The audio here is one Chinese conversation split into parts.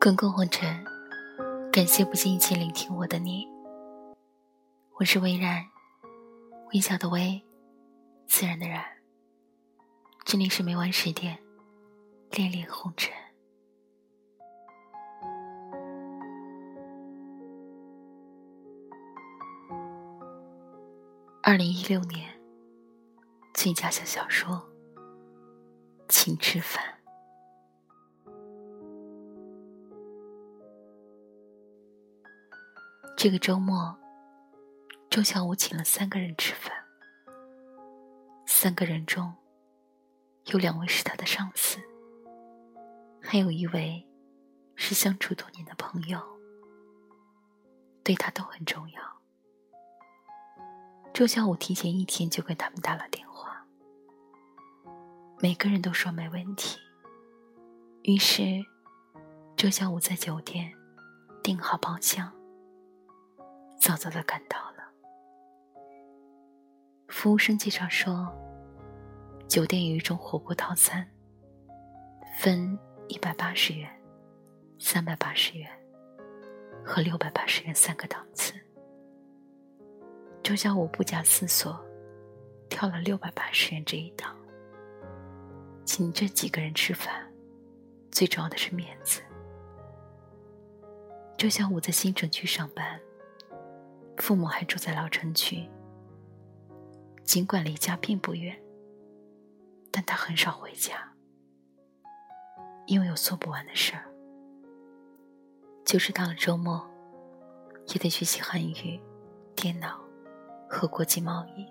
滚滚红尘，感谢不经意间聆听我的你。我是微然，微笑的微，自然的然。这里是每晚十点，恋恋红尘。二零一六年最佳小小说，请吃饭。这个周末，周小五请了三个人吃饭。三个人中，有两位是他的上司，还有一位是相处多年的朋友，对他都很重要。周小五提前一天就跟他们打了电，每个人都说没问题。于是，周小五在酒店订好包厢，早早的赶到了。服务生介绍说，酒店有一种火锅套餐，分一百八十元、三百八十元和六百八十元三个档次。周小五不假思索，挑了六百八十元这一档。请这几个人吃饭，最重要的是面子。就像我在新城区上班，父母还住在老城区。尽管离家并不远，但他很少回家，因为有做不完的事儿。就是到了周末，也得学习汉语、电脑。和国际贸易，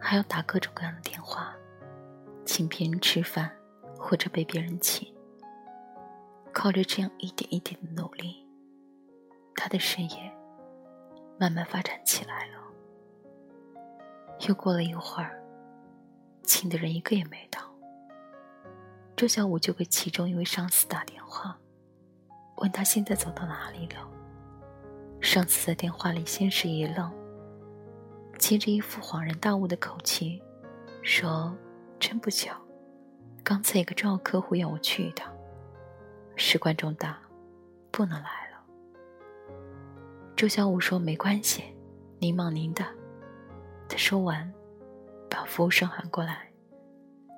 还要打各种各样的电话，请别人吃饭，或者被别人请。靠着这样一点一点的努力，他的事业慢慢发展起来了。又过了一会儿，请的人一个也没到。周小五就给其中一位上司打电话，问他现在走到哪里了。上司在电话里先是一愣。接着一副恍然大悟的口气，说：“真不巧，刚才一个重要客户要我去一趟，事关重大，不能来了。”周小五说：“没关系，您忙您的。”他说完，把服务生喊过来，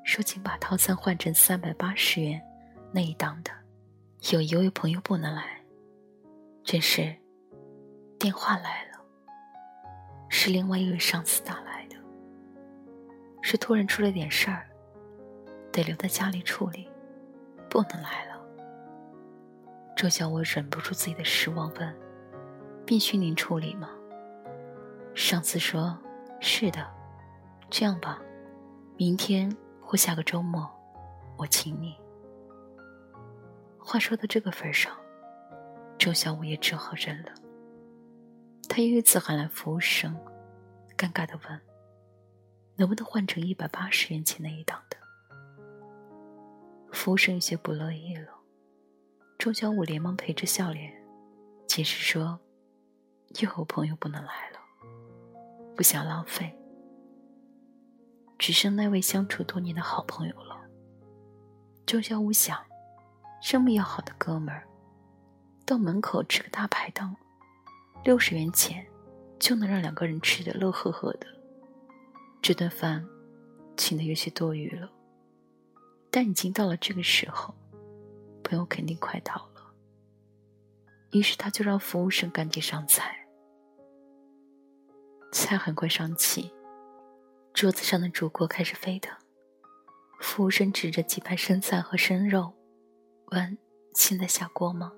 说：“请把套餐换成三百八十元那一档的，有一位朋友不能来。”这时，电话来了。是另外一位上司打来，是突然出了点事儿，得留在家里处理，不能来了。周小我忍不住自己的失望，问：“必须您处理吗？”上司说：“是的。”这样吧，明天或下个周末，我请你。话说到这个份上，周小五也只好认了。他又一次喊来服务生，尴尬的问：“能不能换成一百八十元钱那一档的？”服务生有些不乐意了。周小五连忙陪着笑脸，解释说：“又有朋友不能来了，不想浪费，只剩那位相处多年的好朋友了。”周小五想，这么要好的哥们儿，到门口吃个大排档。六十元钱就能让两个人吃得乐呵呵的，这顿饭请的有些多余了。但已经到了这个时候，朋友肯定快到了。于是他就让服务生赶紧上菜。菜很快上齐，桌子上的煮锅开始沸腾。服务生指着几盘生菜和生肉，问：“现在下锅吗？”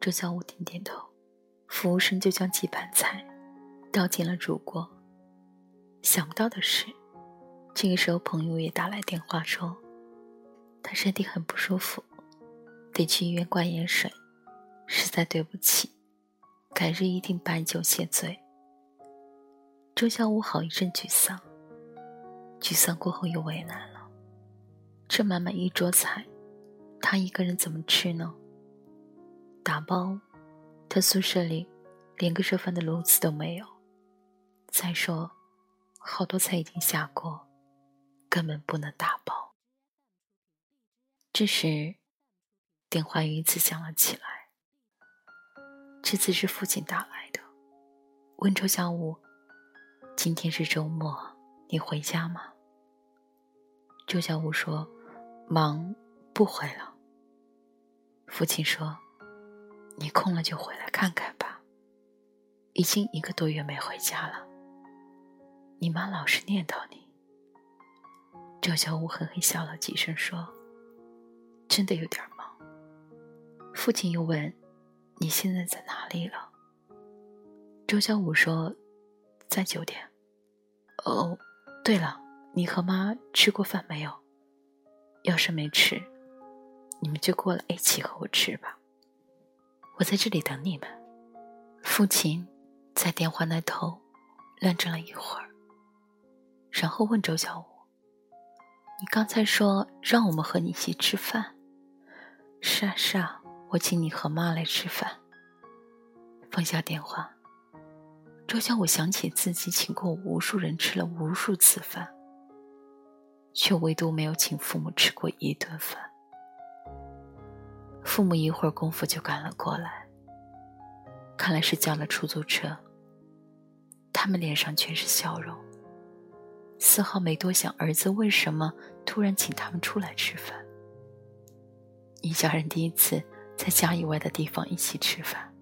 周小五点点头。服务生就将几盘菜倒进了煮锅。想不到的是，这个时候朋友也打来电话说，他身体很不舒服，得去医院挂盐水，实在对不起，改日一定摆酒谢罪。周小五好一阵沮丧，沮丧过后又为难了，这满满一桌菜，他一个人怎么吃呢？打包。他宿舍里连个热饭的炉子都没有。再说，好多菜已经下锅，根本不能打包。这时，电话又一次响了起来。这次是父亲打来的，问周小武：“今天是周末，你回家吗？”周小武说：“忙，不回了。”父亲说：“你空了就回来看看吧，已经一个多月没回家了。你妈老是念叨你。”周小武嘿嘿笑了几声，说：“真的有点忙。”父亲又问：“你现在在哪里了？”周小武说：“在酒店。”哦，对了，你和妈吃过饭没有？要是没吃。你们就过来一起和我吃吧，我在这里等你们。父亲在电话那头愣怔了一会儿，然后问周小武：“你刚才说让我们和你一起吃饭？”“是啊，是啊，我请你和妈来吃饭。”放下电话，周小武想起自己请过无数人吃了无数次饭，却唯独没有请父母吃过一顿饭。父母一会儿功夫就赶了过来，看来是叫了出租车。他们脸上全是笑容，丝毫没多想儿子为什么突然请他们出来吃饭。一家人第一次在家以外的地方一起吃饭，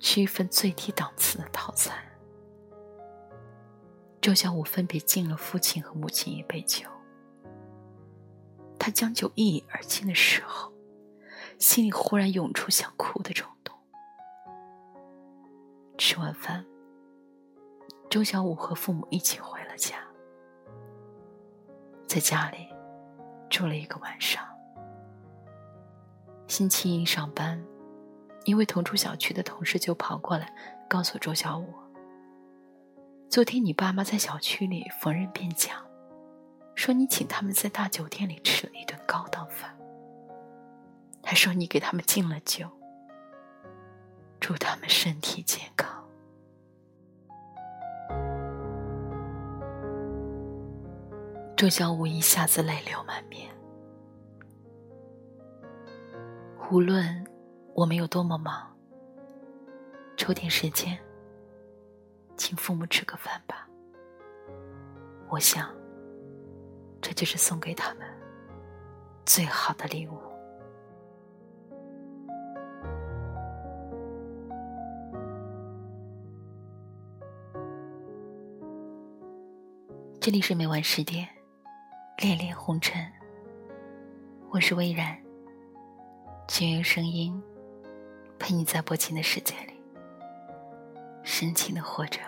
吃一份最低档次的套餐。周小武分别敬了父亲和母亲一杯酒，他将酒一饮而尽的时候。心里忽然涌出想哭的冲动。吃完饭，周小武和父母一起回家，在家里住了一个晚上。星期一上班，一位同住小区的同事就跑过来告诉周小武：“昨天你爸妈在小区里逢人便讲，说你请他们在大酒店里吃了一顿高档饭。”还说你给他们敬了酒，祝他们身体健康。周小五一下子泪流满面。无论我们有多么忙，抽点时间，请父母吃个饭吧。我想，这就是送给他们最好的礼物。这里是每晚十点，恋恋红尘。我是微然，请用声音陪你在薄情的世界里深情的活着。